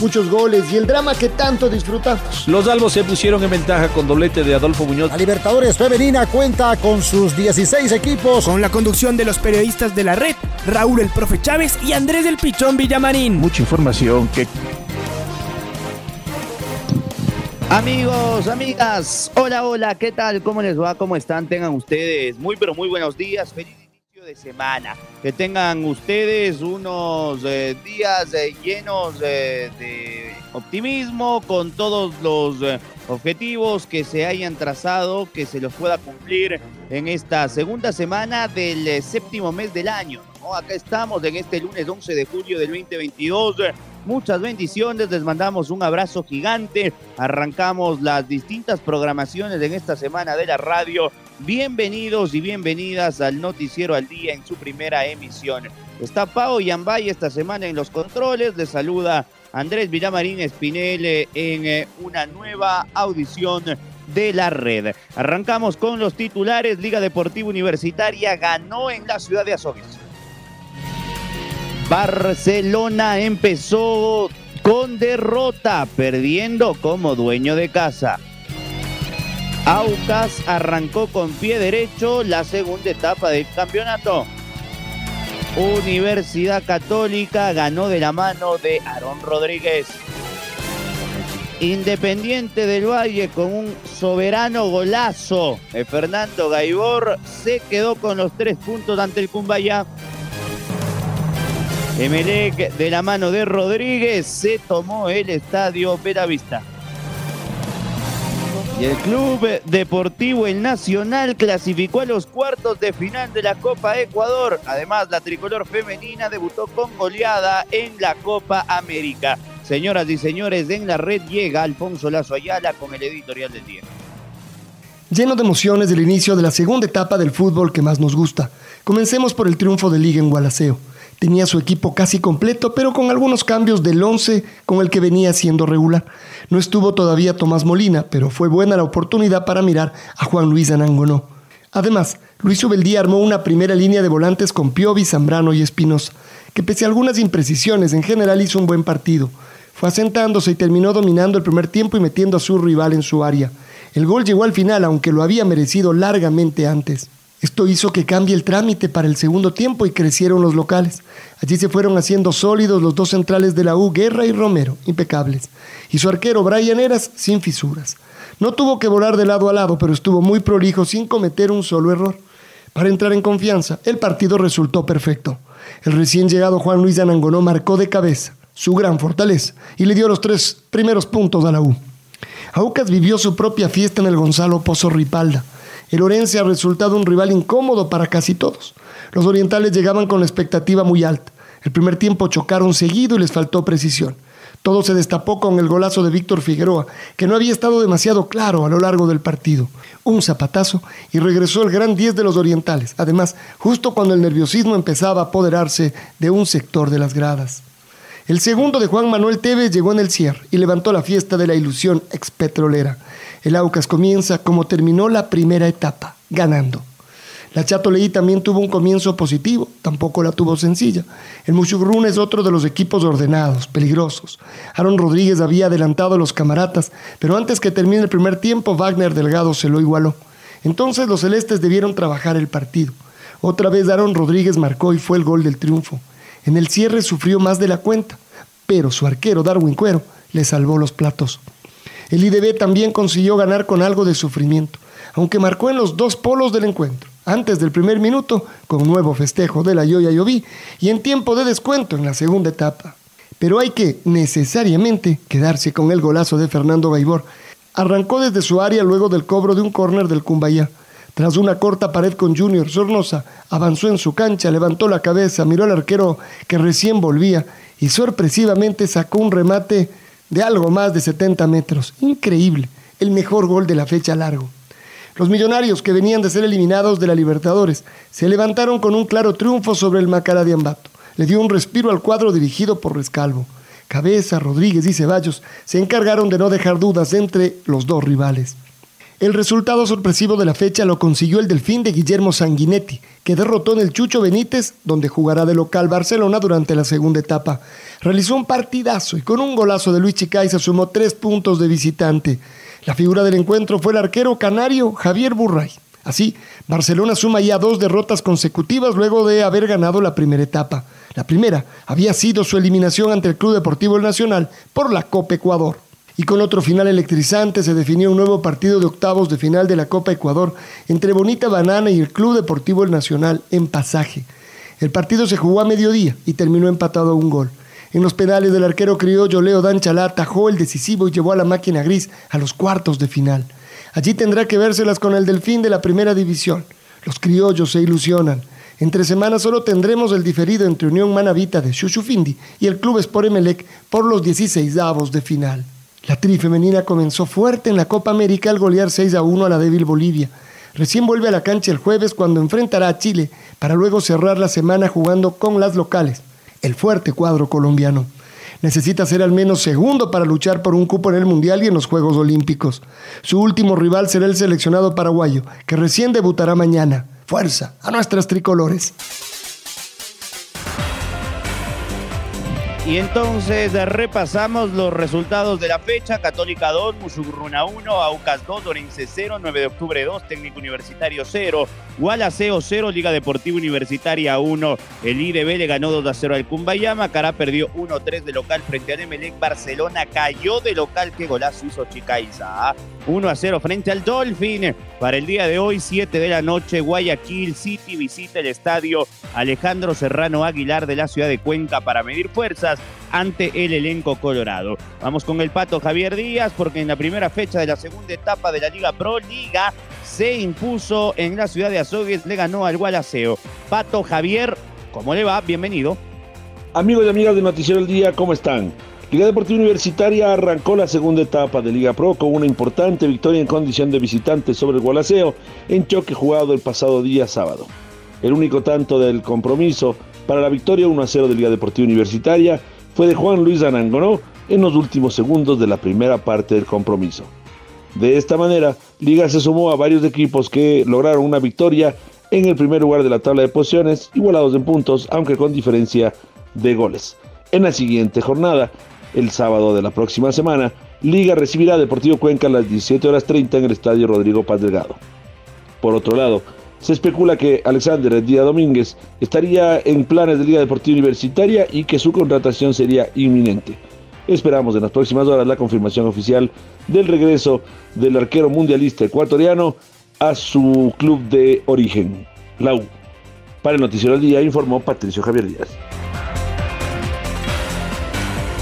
muchos goles y el drama que tanto disfrutamos. Los albos se pusieron en ventaja con doblete de Adolfo Muñoz. La Libertadores Femenina cuenta con sus 16 equipos. Con la conducción de los periodistas de la red, Raúl el Profe Chávez y Andrés del Pichón Villamarín. Mucha información que Amigos, amigas, hola, hola, ¿qué tal? ¿Cómo les va? ¿Cómo están? Tengan ustedes muy, pero muy buenos días. Feliz de semana. Que tengan ustedes unos eh, días eh, llenos de optimismo, con todos los eh, objetivos que se hayan trazado, que se los pueda cumplir en esta segunda semana del séptimo mes del año. Acá estamos en este lunes 11 de julio del 2022. Muchas bendiciones, les mandamos un abrazo gigante. Arrancamos las distintas programaciones en esta semana de la radio Bienvenidos y bienvenidas al Noticiero al Día en su primera emisión. Está Pau Yambay esta semana en los controles. Le saluda Andrés Villamarín Espinel en eh, una nueva audición de la red. Arrancamos con los titulares. Liga Deportiva Universitaria ganó en la ciudad de Azogues. Barcelona empezó con derrota, perdiendo como dueño de casa. Aucas arrancó con pie derecho la segunda etapa del campeonato. Universidad Católica ganó de la mano de Aarón Rodríguez. Independiente del Valle con un soberano golazo Fernando Gaibor se quedó con los tres puntos ante el Cumbaya. Emelec de la mano de Rodríguez se tomó el estadio Vista. Y el Club Deportivo El Nacional clasificó a los cuartos de final de la Copa Ecuador. Además, la tricolor femenina debutó con goleada en la Copa América. Señoras y señores, en la red llega Alfonso Lazo Ayala con el editorial del día. Lleno de emociones del inicio de la segunda etapa del fútbol que más nos gusta. Comencemos por el triunfo de Liga en Gualaceo. Tenía su equipo casi completo, pero con algunos cambios del 11 con el que venía siendo regular. No estuvo todavía Tomás Molina, pero fue buena la oportunidad para mirar a Juan Luis Anangonó. Además, Luis Ubeldía armó una primera línea de volantes con Piovi, Zambrano y Espinosa, que pese a algunas imprecisiones en general hizo un buen partido. Fue asentándose y terminó dominando el primer tiempo y metiendo a su rival en su área. El gol llegó al final, aunque lo había merecido largamente antes. Esto hizo que cambie el trámite para el segundo tiempo y crecieron los locales. Allí se fueron haciendo sólidos los dos centrales de la U, Guerra y Romero, impecables. Y su arquero, Brian Eras, sin fisuras. No tuvo que volar de lado a lado, pero estuvo muy prolijo sin cometer un solo error. Para entrar en confianza, el partido resultó perfecto. El recién llegado Juan Luis Anangonó marcó de cabeza, su gran fortaleza, y le dio los tres primeros puntos a la U. Aucas vivió su propia fiesta en el Gonzalo Pozo Ripalda el Orense ha resultado un rival incómodo para casi todos. Los orientales llegaban con la expectativa muy alta. El primer tiempo chocaron seguido y les faltó precisión. Todo se destapó con el golazo de Víctor Figueroa, que no había estado demasiado claro a lo largo del partido. Un zapatazo y regresó el gran 10 de los orientales, además, justo cuando el nerviosismo empezaba a apoderarse de un sector de las gradas. El segundo de Juan Manuel Tevez llegó en el cierre y levantó la fiesta de la ilusión expetrolera. El Aucas comienza como terminó la primera etapa, ganando. La Chato Leí también tuvo un comienzo positivo, tampoco la tuvo sencilla. El Mushugrun es otro de los equipos ordenados, peligrosos. Aaron Rodríguez había adelantado a los camaratas, pero antes que termine el primer tiempo, Wagner Delgado se lo igualó. Entonces los celestes debieron trabajar el partido. Otra vez Aaron Rodríguez marcó y fue el gol del triunfo. En el cierre sufrió más de la cuenta, pero su arquero Darwin Cuero le salvó los platos. El IDB también consiguió ganar con algo de sufrimiento, aunque marcó en los dos polos del encuentro, antes del primer minuto, con nuevo festejo de la Yoya Yoví, y en tiempo de descuento en la segunda etapa. Pero hay que, necesariamente, quedarse con el golazo de Fernando Baibor. Arrancó desde su área luego del cobro de un córner del Cumbayá. Tras una corta pared con Junior Sornosa, avanzó en su cancha, levantó la cabeza, miró al arquero que recién volvía y sorpresivamente sacó un remate de algo más de 70 metros. Increíble, el mejor gol de la fecha largo. Los millonarios que venían de ser eliminados de la Libertadores se levantaron con un claro triunfo sobre el Macará de Ambato. le dio un respiro al cuadro dirigido por Rescalvo. Cabeza, Rodríguez y Ceballos se encargaron de no dejar dudas entre los dos rivales. El resultado sorpresivo de la fecha lo consiguió el Delfín de Guillermo Sanguinetti, que derrotó en el Chucho Benítez, donde jugará de local Barcelona durante la segunda etapa. Realizó un partidazo y con un golazo de Luis Chicaiza sumó tres puntos de visitante. La figura del encuentro fue el arquero canario Javier Burray. Así, Barcelona suma ya dos derrotas consecutivas luego de haber ganado la primera etapa. La primera había sido su eliminación ante el Club Deportivo Nacional por la Copa Ecuador. Y con otro final electrizante se definió un nuevo partido de octavos de final de la Copa Ecuador entre Bonita Banana y el Club Deportivo El Nacional en pasaje. El partido se jugó a mediodía y terminó empatado a un gol. En los penales del arquero criollo Leo Danchalá atajó el decisivo y llevó a la máquina gris a los cuartos de final. Allí tendrá que vérselas con el delfín de la primera división. Los criollos se ilusionan. Entre semanas solo tendremos el diferido entre Unión Manavita de Chuchufindi y el Club Sport Emelec por los 16 avos de final. La tri femenina comenzó fuerte en la Copa América al golear 6 a 1 a la débil Bolivia. Recién vuelve a la cancha el jueves cuando enfrentará a Chile para luego cerrar la semana jugando con las locales, el fuerte cuadro colombiano. Necesita ser al menos segundo para luchar por un cupo en el Mundial y en los Juegos Olímpicos. Su último rival será el seleccionado paraguayo, que recién debutará mañana. Fuerza a nuestras tricolores. Y entonces repasamos los resultados de la fecha. Católica 2, Musugruna 1, Aucas 2, Orense 0, 9 de octubre 2, Técnico Universitario 0, Gualaceo 0, Liga Deportiva Universitaria 1. El IDB le ganó 2 a 0 al Cumbayama. Cará perdió 1 3 de local frente al Emelec. Barcelona cayó de local. Qué golazo hizo Chicaiza. 1 ¿ah? a 0 frente al Dolphin. Para el día de hoy, 7 de la noche, Guayaquil City visita el estadio Alejandro Serrano Aguilar de la ciudad de Cuenca para medir fuerzas ante el elenco colorado. Vamos con el pato Javier Díaz porque en la primera fecha de la segunda etapa de la Liga Pro Liga se impuso en la ciudad de Azogues, le ganó al Gualaceo. Pato Javier, ¿cómo le va? Bienvenido. Amigos y amigas de Noticiero del Día, ¿cómo están? Liga Deportiva Universitaria arrancó la segunda etapa de Liga Pro con una importante victoria en condición de visitante sobre el Gualaceo en choque jugado el pasado día sábado. El único tanto del compromiso para la victoria 1 a 0 de Liga Deportiva Universitaria fue de Juan Luis Anangonó en los últimos segundos de la primera parte del compromiso. De esta manera, Liga se sumó a varios equipos que lograron una victoria en el primer lugar de la tabla de posiciones, igualados en puntos, aunque con diferencia de goles. En la siguiente jornada, el sábado de la próxima semana, Liga recibirá a Deportivo Cuenca a las 17 horas 30 en el Estadio Rodrigo Paz. Por otro lado, se especula que Alexander Díaz Domínguez estaría en planes de Liga Deportiva Universitaria y que su contratación sería inminente. Esperamos en las próximas horas la confirmación oficial del regreso del arquero mundialista ecuatoriano a su club de origen, la U. Para el Noticiero del Día informó Patricio Javier Díaz.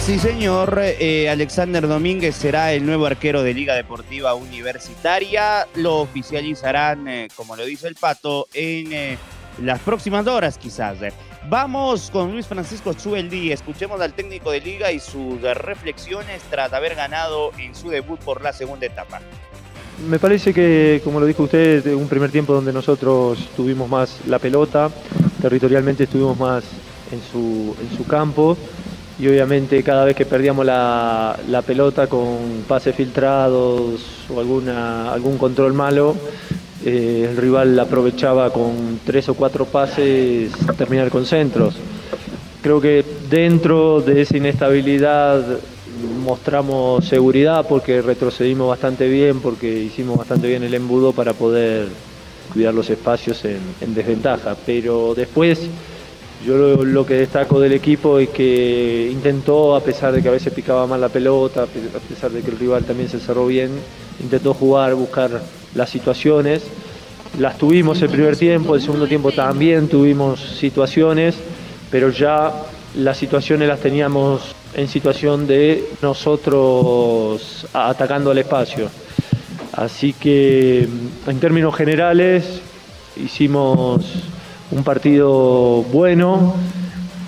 Sí, señor. Eh, Alexander Domínguez será el nuevo arquero de Liga Deportiva Universitaria. Lo oficializarán, eh, como lo dice el Pato, en eh, las próximas horas quizás. Vamos con Luis Francisco Chueldi. Escuchemos al técnico de Liga y sus reflexiones tras haber ganado en su debut por la segunda etapa. Me parece que, como lo dijo usted, un primer tiempo donde nosotros tuvimos más la pelota, territorialmente estuvimos más en su, en su campo y obviamente cada vez que perdíamos la, pelota con pases filtrados o alguna, algún control malo, eh, el rival aprovechaba con tres o cuatro pases terminar con centros. Creo que dentro de esa inestabilidad mostramos seguridad porque retrocedimos bastante bien, porque hicimos bastante bien el embudo para poder cuidar los espacios en, en desventaja. Pero después yo lo, que destaco del equipo es que intentó, a pesar de que a veces picaba mal la pelota, a pesar de que el rival también se cerró bien, intentó jugar, buscar las situaciones. Las tuvimos el primer tiempo, el segundo tiempo también tuvimos situaciones, pero ya las situaciones las teníamos en situación de nosotros atacando al espacio. Así que en términos generales hicimos un partido bueno.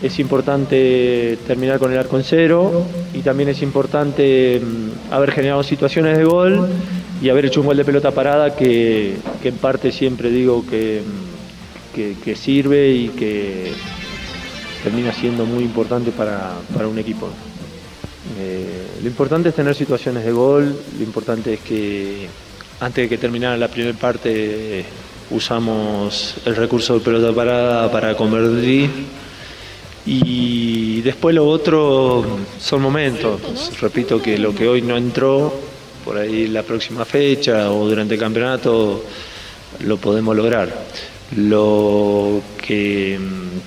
Es importante terminar con el arco en cero y también es importante mm, haber generado situaciones de gol y haber hecho un gol de pelota parada que, en parte siempre digo que, mm, que, sirve y que, termina siendo muy importante para, un equipo. Eh, lo importante es tener situaciones de gol, lo importante es que antes de que terminara la primera parte usamos el recurso de pelota parada para convertir y después lo otro son momentos. Repito que lo que hoy no entró, por ahí la próxima fecha o durante el campeonato lo podemos lograr. Lo que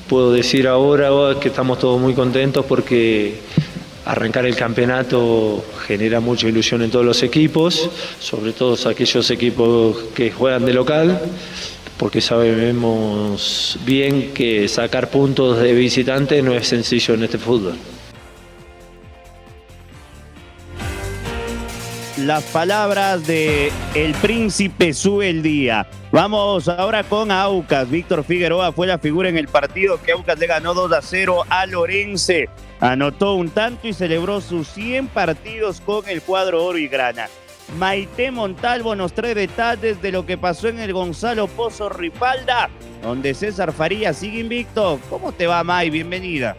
puedo decir ahora es que estamos todos muy contentos porque arrancar el campeonato genera mucha ilusión en todos los equipos, sobre todo aquellos equipos que juegan de local porque sabemos bien que sacar puntos de visitante no es sencillo en este fútbol. Las palabras de el príncipe sube el día. Vamos ahora con Aucas. Víctor Figueroa fue la figura en el partido que Aucas le ganó 2 a 0 a Lorense. Anotó un tanto y celebró sus 100 partidos con el cuadro oro y grana. Maite Montalvo nos trae detalles de lo que pasó en el Gonzalo Pozo Ripalda, donde César Faría sigue invicto. ¿Cómo te va, May? Bienvenida.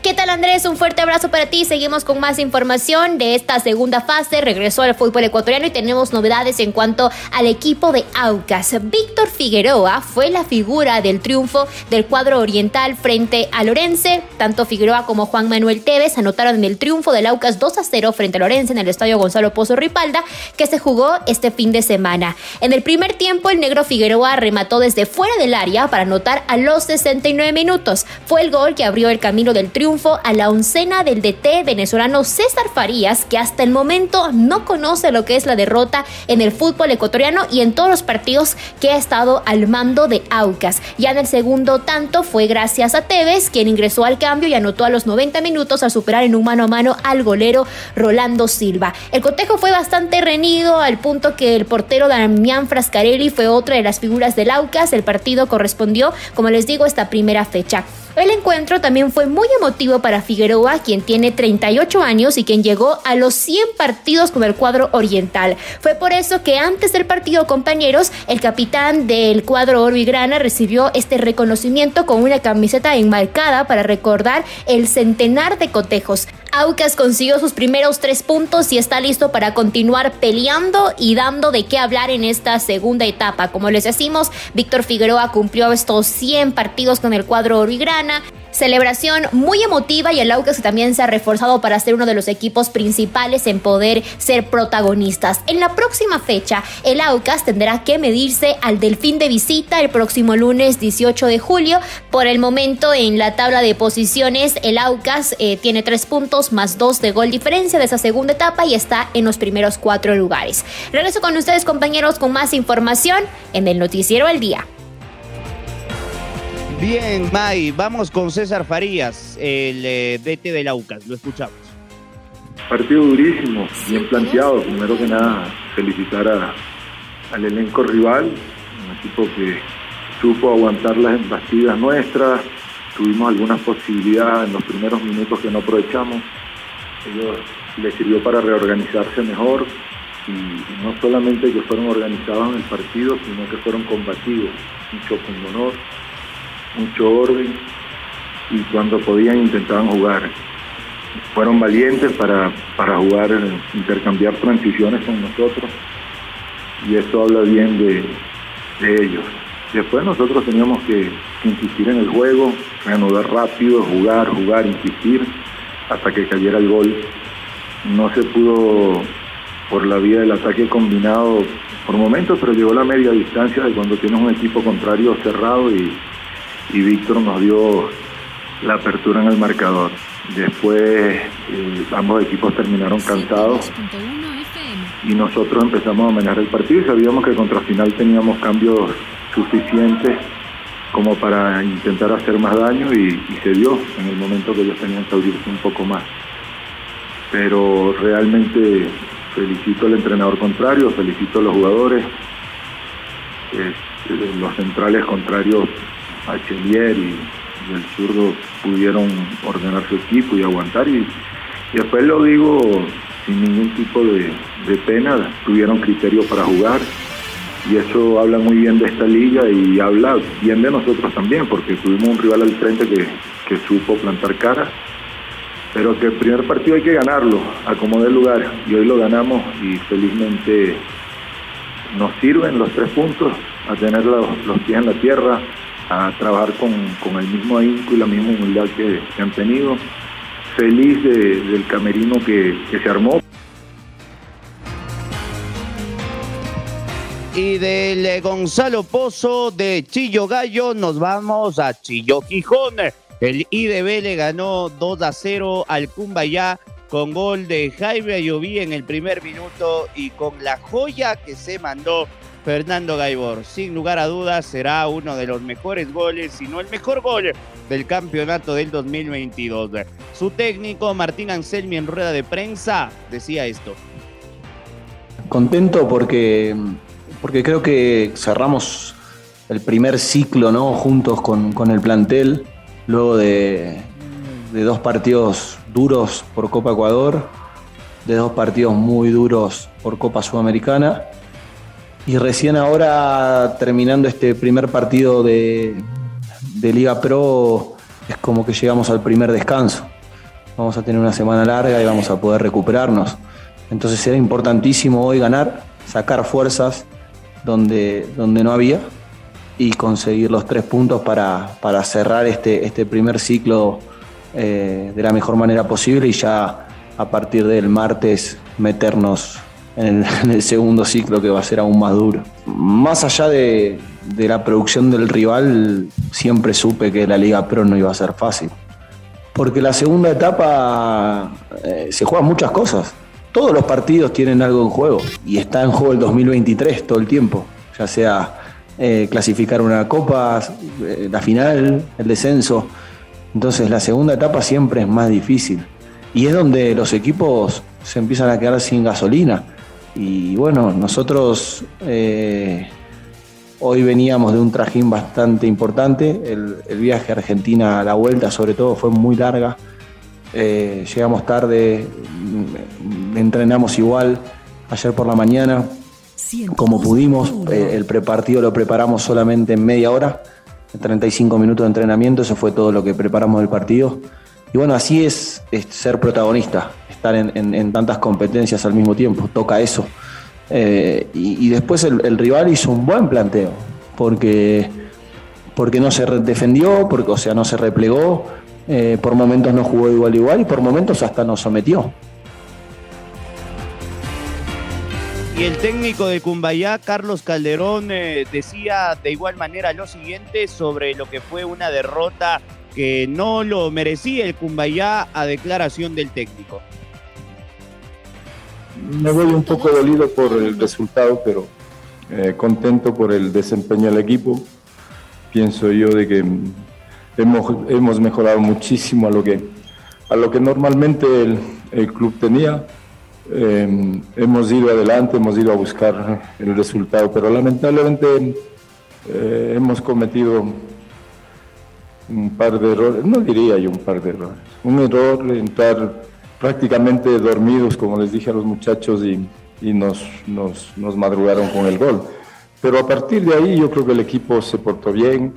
¿Qué tal Andrés? Un fuerte abrazo para ti. Seguimos con más información de esta segunda fase. Regresó al fútbol ecuatoriano y tenemos novedades en cuanto al equipo de Aucas. Víctor Figueroa fue la figura del triunfo del cuadro oriental frente a Lorense. Tanto Figueroa como Juan Manuel Tevez anotaron en el triunfo del Aucas 2 a 0 frente a Lorense en el estadio Gonzalo Pozo Ripalda que se jugó este fin de semana. En el primer tiempo el negro Figueroa remató desde fuera del área para anotar a los 69 minutos. Fue el gol que abrió el camino del triunfo a la oncena del DT venezolano César Farías, que hasta el momento no conoce lo que es la derrota en el fútbol ecuatoriano y en todos los partidos que ha estado al mando de Aucas. Ya en el segundo tanto fue gracias a Tevez, quien ingresó al cambio y anotó a los 90 minutos al superar en un mano a mano al golero Rolando Silva. El cotejo fue bastante reñido al punto que el portero Damián Frascarelli fue otra de las figuras del Aucas. El partido correspondió, como les digo, esta primera fecha. El encuentro también fue muy emotivo para Figueroa, quien tiene 38 años y quien llegó a los 100 partidos con el cuadro oriental. Fue por eso que antes del partido, compañeros, el capitán del cuadro oro y grana recibió este reconocimiento con una camiseta enmarcada para recordar el centenar de cotejos. Aucas consiguió sus primeros tres puntos y está listo para continuar peleando y dando de qué hablar en esta segunda etapa. Como les decimos, Víctor Figueroa cumplió estos 100 partidos con el cuadro oro y grana. Celebración muy emotiva y el Aucas también se ha reforzado para ser uno de los equipos principales en poder ser protagonistas. En la próxima fecha, el Aucas tendrá que medirse al Delfín de visita el próximo lunes 18 de julio. Por el momento, en la tabla de posiciones, el Aucas eh, tiene tres puntos más dos de gol diferencia de esa segunda etapa y está en los primeros cuatro lugares. Regreso con ustedes, compañeros, con más información en el Noticiero al Día. Bien, May, vamos con César Farías, el eh, DT del Aucas, lo escuchamos. Partido durísimo, bien planteado. Primero que nada, felicitar al elenco rival, un equipo que supo aguantar las embatidas nuestras. Tuvimos algunas posibilidades en los primeros minutos que no aprovechamos. Ellos les sirvió para reorganizarse mejor y no solamente que fueron organizados en el partido, sino que fueron combatidos, mucho con honor mucho orden y cuando podían intentaban jugar. Fueron valientes para, para jugar, intercambiar transiciones con nosotros y eso habla bien de, ellos. Después nosotros teníamos que insistir en el juego, reanudar rápido, jugar, jugar, insistir hasta que cayera el gol. No se pudo por la vía del ataque combinado por momentos, pero llegó la media distancia de cuando tienes un equipo contrario cerrado y, y Víctor nos dio la apertura en el marcador. Después eh, ambos equipos terminaron cansados y nosotros empezamos a manejar el partido y sabíamos que contra final teníamos cambios suficientes como para intentar hacer más daño y, se dio en el momento que ellos tenían que abrirse un poco más. Pero realmente felicito al entrenador contrario, felicito a los jugadores, eh, los centrales contrarios Achelier y, y, el zurdo pudieron ordenar su equipo y aguantar y, después lo digo sin ningún tipo de, pena, tuvieron criterio para jugar y eso habla muy bien de esta liga y habla bien de nosotros también porque tuvimos un rival al frente que, que supo plantar cara, pero que el primer partido hay que ganarlo, a como dé lugar, y hoy lo ganamos y felizmente nos sirven los tres puntos, a tener los, pies en la tierra, a trabajar con, el mismo ahínco y la misma humildad que, han tenido. Feliz del camerino que se armó. Y del Gonzalo Pozo de Chillo Gallo nos vamos a Chillo Gijón. El IDB le ganó 2 a 0 al Cumbayá con gol de Jaime Ayoví en el primer minuto y con la joya que se mandó Fernando Gaibor. Sin lugar a dudas será uno de los mejores goles, si no el mejor gol del campeonato del 2022. Su técnico Martín Anselmi en rueda de prensa decía esto. Contento porque porque creo que cerramos el primer ciclo ¿no? juntos con, el plantel, luego de, dos partidos duros por Copa Ecuador, de dos partidos muy duros por Copa Sudamericana. Y recién ahora, terminando este primer partido de, de, Liga Pro, es como que llegamos al primer descanso. Vamos a tener una semana larga y vamos a poder recuperarnos. Entonces será importantísimo hoy ganar, sacar fuerzas donde, donde no había y conseguir los tres puntos para, para cerrar este, este primer ciclo eh, de la mejor manera posible y ya a partir del martes meternos en el, segundo ciclo que va a ser aún más duro. Más allá de, de, la producción del rival, siempre supe que la Liga Pro no iba a ser fácil. Porque la segunda etapa eh, se juegan muchas cosas todos los partidos tienen algo en juego y está en juego el 2023 todo el tiempo, ya sea eh, clasificar una copa, eh, la final, el descenso. Entonces la segunda etapa siempre es más difícil y es donde los equipos se empiezan a quedar sin gasolina. Y bueno, nosotros eh, hoy veníamos de un trajín bastante importante, el, el viaje a Argentina la vuelta sobre todo fue muy larga llegamos tarde, entrenamos igual ayer por la mañana, como pudimos. Eh, el prepartido lo preparamos solamente en media hora, 35 minutos de entrenamiento, eso fue todo lo que preparamos del partido. Y bueno, así es, ser protagonista, estar en, tantas competencias al mismo tiempo, toca eso. Eh, y, después el, rival hizo un buen planteo, porque, porque no se defendió, porque, o sea, no se replegó, eh, por momentos no jugó igual igual y por momentos hasta nos sometió. Y el técnico de Cumbayá, Carlos Calderón, eh, decía de igual manera lo siguiente sobre lo que fue una derrota que no lo merecía el Cumbayá a declaración del técnico. Me voy un poco dolido por el resultado, pero eh, contento por el desempeño del equipo. Pienso yo de que hemos, mejorado muchísimo a lo que, a lo que normalmente el, club tenía. Eh, hemos ido adelante, hemos ido a buscar el resultado, pero lamentablemente eh, hemos cometido un par de errores, no diría yo un par de errores, un error entrar prácticamente dormidos, como les dije a los muchachos, y, y nos, nos, nos madrugaron con el gol. Pero a partir de ahí yo creo que el equipo se portó bien,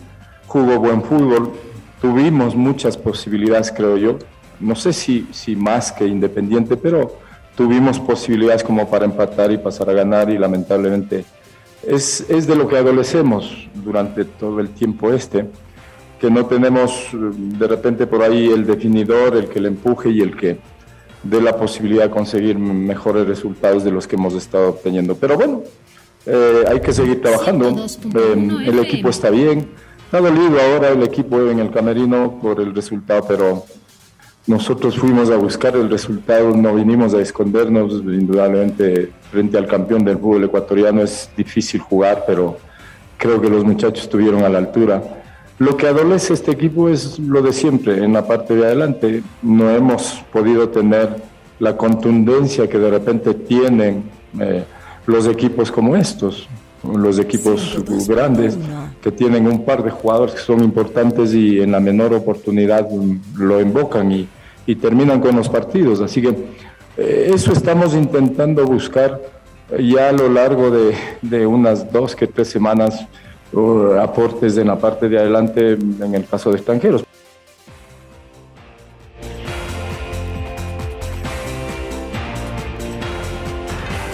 jugó buen fútbol, tuvimos muchas posibilidades, creo yo. No sé si, si más que Independiente, pero tuvimos posibilidades como para empatar y pasar a ganar y lamentablemente es, es de lo que adolecemos durante todo el tiempo este, que no tenemos de repente por ahí el definidor, el que le empuje y el que dé la posibilidad de conseguir mejores resultados de los que hemos estado obteniendo. Pero bueno, eh, hay que seguir trabajando. Eh, el equipo está bien Está dolido ahora el equipo en el camerino por el resultado, pero nosotros fuimos a buscar el resultado, no vinimos a escondernos, indudablemente frente al campeón del fútbol ecuatoriano es difícil jugar, pero creo que los muchachos estuvieron a la altura. Lo que adolece este equipo es lo de siempre, en la parte de adelante no hemos podido tener la contundencia que de repente tienen eh, los equipos como estos los equipos grandes que tienen un par de jugadores que son importantes y en la menor oportunidad lo invocan y, terminan con los partidos. Así que eh, eso estamos intentando buscar ya a lo largo de, unas dos que tres semanas aportes en la parte de adelante en el caso de extranjeros.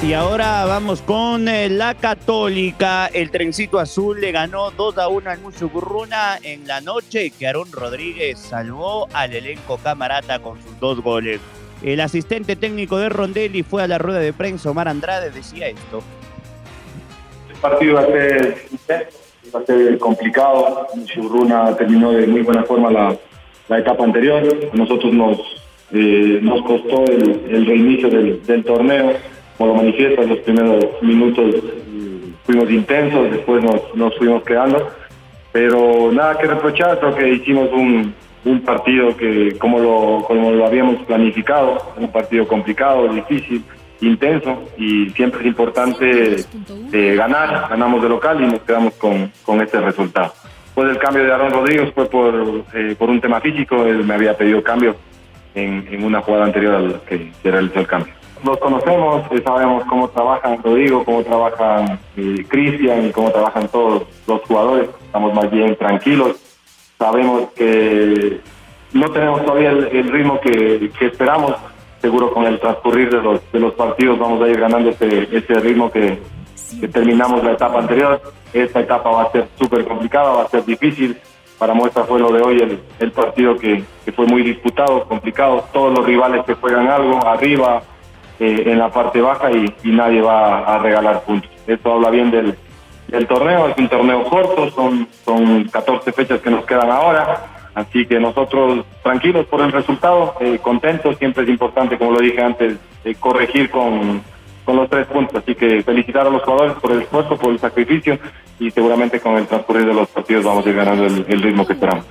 Y ahora vamos con eh, la Católica. El trencito azul le ganó 2 a 1 al Musuburruna en la noche que Aarón Rodríguez salvó al elenco camarata con sus dos goles. El asistente técnico de Rondelli fue a la rueda de prensa, Omar Andrade, decía esto. El partido va a ser va a ser complicado. Terminó de muy buena forma la, etapa anterior. A nosotros nos, eh, nos costó el, reinicio del torneo como lo manifiesta, en los primeros minutos fuimos intensos, después nos, nos fuimos quedando, pero nada que reprochar, creo que hicimos un, un partido que como lo, como lo habíamos planificado, un partido complicado, difícil, intenso y siempre es importante eh, ganar, ganamos de local y nos quedamos con, con este resultado. Después del cambio de Aaron Rodríguez fue por, eh, por un tema físico, él me había pedido cambio en, en una jugada anterior al que se realizó el cambio los conocemos, eh, sabemos cómo trabajan Rodrigo, cómo trabajan eh, Cristian y cómo trabajan todos los jugadores. Estamos más bien tranquilos. Sabemos que no tenemos todavía el, ritmo que, esperamos. Seguro con el transcurrir de los, partidos vamos a ir ganando ese, ritmo que, terminamos la etapa anterior. Esta etapa va a ser súper complicada, va a ser difícil. Para muestra fue lo de hoy el, partido que fue muy disputado, complicado. Todos los rivales que juegan algo, arriba, eh, en la parte baja y, nadie va a regalar puntos. Esto habla bien del, torneo, es un torneo corto, son, son 14 fechas que nos quedan ahora, así que nosotros tranquilos por el resultado, eh, contentos, siempre es importante, como lo dije antes, eh, corregir con, con los tres puntos, así que felicitar a los jugadores por el esfuerzo, por el sacrificio y seguramente con el transcurrir de los partidos vamos a ir ganando el ritmo que esperamos.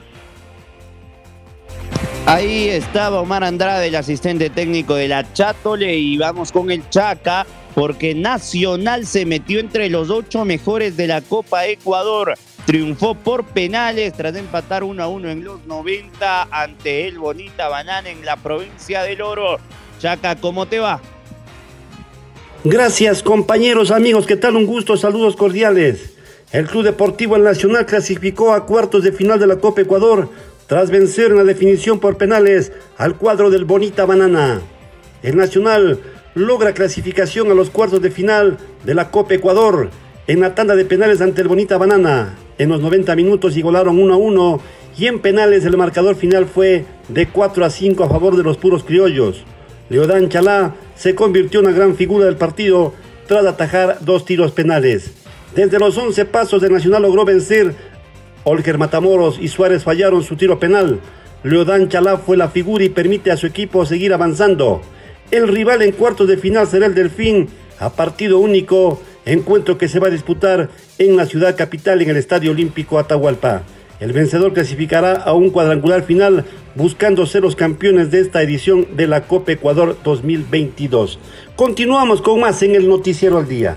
Ahí estaba Omar Andrade, el asistente técnico de la Chatole, y vamos con el Chaca, porque Nacional se metió entre los ocho mejores de la Copa Ecuador. Triunfó por penales tras empatar 1 a 1 en los 90 ante el Bonita Banana en la provincia del Oro. Chaca, ¿cómo te va? Gracias compañeros, amigos, ¿qué tal? Un gusto, saludos cordiales. El Club Deportivo Nacional clasificó a cuartos de final de la Copa Ecuador tras vencer en la definición por penales al cuadro del Bonita Banana. El Nacional logra clasificación a los cuartos de final de la Copa Ecuador en la tanda de penales ante el Bonita Banana. En los 90 minutos igualaron 1 a 1 y en penales el marcador final fue de 4 a 5 a favor de los puros criollos. Leodán Chalá se convirtió en una gran figura del partido tras atajar dos tiros penales. Desde los 11 pasos el Nacional logró vencer Olger Matamoros y Suárez fallaron su tiro penal. Leodán Chalá fue la figura y permite a su equipo seguir avanzando. El rival en cuartos de final será el Delfín a partido único, encuentro que se va a disputar en la ciudad capital en el Estadio Olímpico Atahualpa. El vencedor clasificará a un cuadrangular final buscando ser los campeones de esta edición de la Copa Ecuador 2022. Continuamos con más en el Noticiero al Día.